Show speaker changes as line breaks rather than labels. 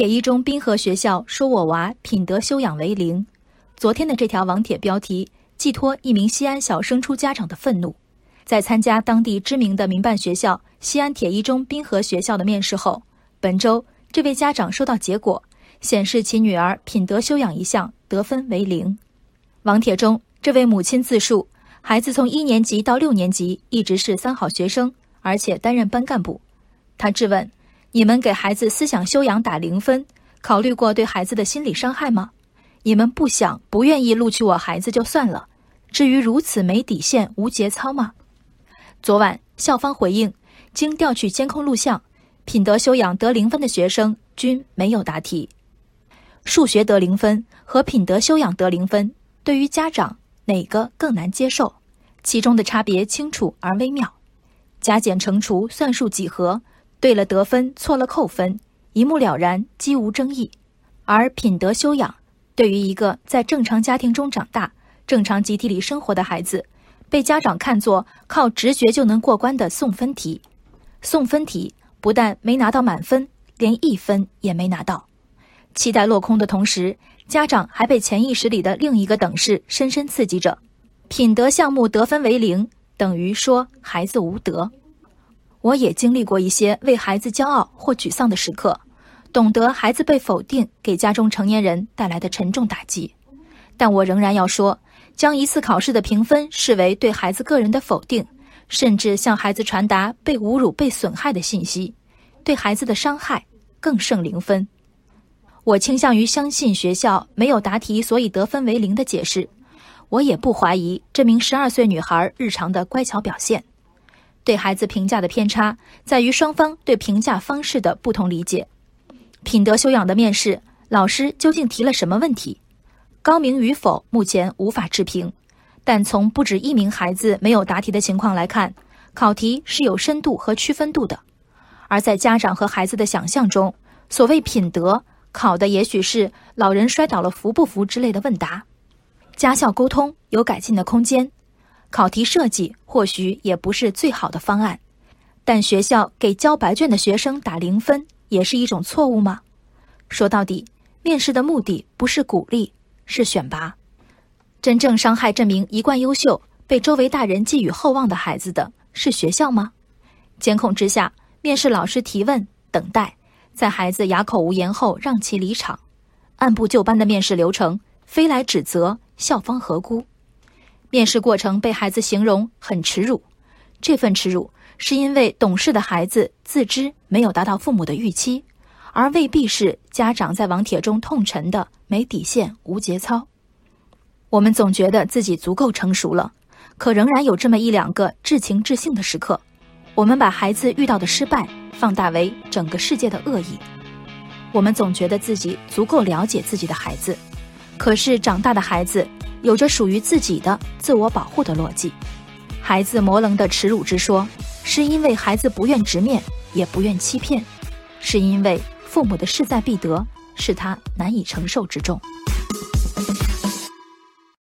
铁一中滨河学校说我娃品德修养为零。昨天的这条网帖标题寄托一名西安小升初家长的愤怒。在参加当地知名的民办学校西安铁一中滨河学校的面试后，本周这位家长收到结果，显示其女儿品德修养一项得分为零。网帖中，这位母亲自述，孩子从一年级到六年级一直是三好学生，而且担任班干部。他质问。你们给孩子思想修养打零分，考虑过对孩子的心理伤害吗？你们不想、不愿意录取我孩子就算了，至于如此没底线、无节操吗？昨晚校方回应，经调取监控录像，品德修养得零分的学生均没有答题。数学得零分和品德修养得零分，对于家长哪个更难接受？其中的差别清楚而微妙，加减乘除、算术几何。对了得分，错了扣分，一目了然，几无争议。而品德修养，对于一个在正常家庭中长大、正常集体里生活的孩子，被家长看作靠直觉就能过关的送分题。送分题不但没拿到满分，连一分也没拿到。期待落空的同时，家长还被潜意识里的另一个等式深深刺激着：品德项目得分为零，等于说孩子无德。我也经历过一些为孩子骄傲或沮丧的时刻，懂得孩子被否定给家中成年人带来的沉重打击。但我仍然要说，将一次考试的评分视为对孩子个人的否定，甚至向孩子传达被侮辱、被损害的信息，对孩子的伤害更胜零分。我倾向于相信学校没有答题所以得分为零的解释，我也不怀疑这名十二岁女孩日常的乖巧表现。对孩子评价的偏差在于双方对评价方式的不同理解。品德修养的面试，老师究竟提了什么问题？高明与否，目前无法置评。但从不止一名孩子没有答题的情况来看，考题是有深度和区分度的。而在家长和孩子的想象中，所谓品德考的也许是老人摔倒了扶不扶之类的问答。家校沟通有改进的空间。考题设计或许也不是最好的方案，但学校给交白卷的学生打零分也是一种错误吗？说到底，面试的目的不是鼓励，是选拔。真正伤害这名一贯优秀、被周围大人寄予厚望的孩子的是学校吗？监控之下，面试老师提问、等待，在孩子哑口无言后让其离场，按部就班的面试流程，非来指责，校方何辜？面试过程被孩子形容很耻辱，这份耻辱是因为懂事的孩子自知没有达到父母的预期，而未必是家长在网帖中痛陈的没底线、无节操。我们总觉得自己足够成熟了，可仍然有这么一两个至情至性的时刻，我们把孩子遇到的失败放大为整个世界的恶意。我们总觉得自己足够了解自己的孩子，可是长大的孩子。有着属于自己的自我保护的逻辑，孩子模棱的耻辱之说，是因为孩子不愿直面，也不愿欺骗，是因为父母的势在必得，是他难以承受之重。